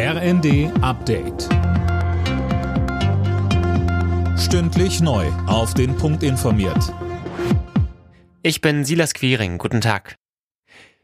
RND Update. Stündlich neu. Auf den Punkt informiert. Ich bin Silas Quiring. Guten Tag.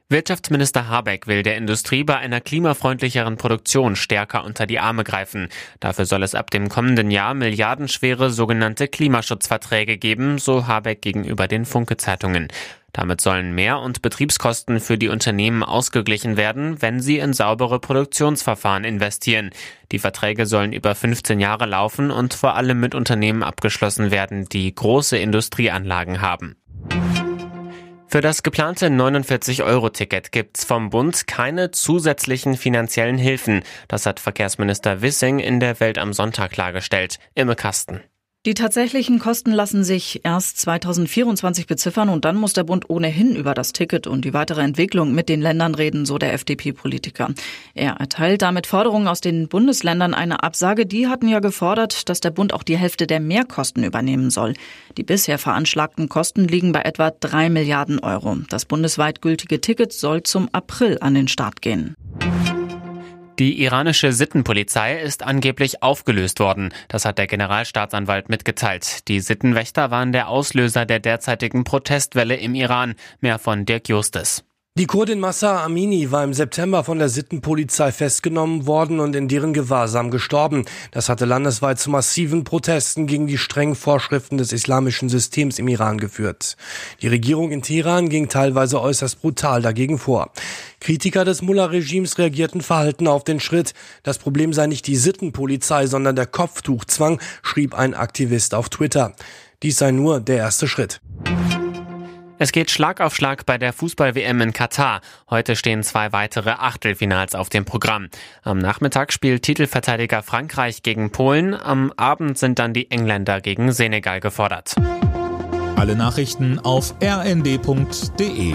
Wirtschaftsminister Habeck will der Industrie bei einer klimafreundlicheren Produktion stärker unter die Arme greifen. Dafür soll es ab dem kommenden Jahr milliardenschwere sogenannte Klimaschutzverträge geben, so Habeck gegenüber den Funke-Zeitungen. Damit sollen Mehr- und Betriebskosten für die Unternehmen ausgeglichen werden, wenn sie in saubere Produktionsverfahren investieren. Die Verträge sollen über 15 Jahre laufen und vor allem mit Unternehmen abgeschlossen werden, die große Industrieanlagen haben. Für das geplante 49-Euro-Ticket gibt's vom Bund keine zusätzlichen finanziellen Hilfen. Das hat Verkehrsminister Wissing in der Welt am Sonntag klargestellt. Imme Kasten. Die tatsächlichen Kosten lassen sich erst 2024 beziffern und dann muss der Bund ohnehin über das Ticket und die weitere Entwicklung mit den Ländern reden, so der FDP-Politiker. Er erteilt damit Forderungen aus den Bundesländern eine Absage. Die hatten ja gefordert, dass der Bund auch die Hälfte der Mehrkosten übernehmen soll. Die bisher veranschlagten Kosten liegen bei etwa drei Milliarden Euro. Das bundesweit gültige Ticket soll zum April an den Start gehen. Die iranische Sittenpolizei ist angeblich aufgelöst worden. Das hat der Generalstaatsanwalt mitgeteilt. Die Sittenwächter waren der Auslöser der derzeitigen Protestwelle im Iran. Mehr von Dirk Justes. Die Kurdin Massa Amini war im September von der Sittenpolizei festgenommen worden und in deren Gewahrsam gestorben. Das hatte landesweit zu massiven Protesten gegen die strengen Vorschriften des islamischen Systems im Iran geführt. Die Regierung in Teheran ging teilweise äußerst brutal dagegen vor. Kritiker des Mullah-Regimes reagierten verhalten auf den Schritt. Das Problem sei nicht die Sittenpolizei, sondern der Kopftuchzwang, schrieb ein Aktivist auf Twitter. Dies sei nur der erste Schritt. Es geht Schlag auf Schlag bei der Fußball-WM in Katar. Heute stehen zwei weitere Achtelfinals auf dem Programm. Am Nachmittag spielt Titelverteidiger Frankreich gegen Polen. Am Abend sind dann die Engländer gegen Senegal gefordert. Alle Nachrichten auf rnd.de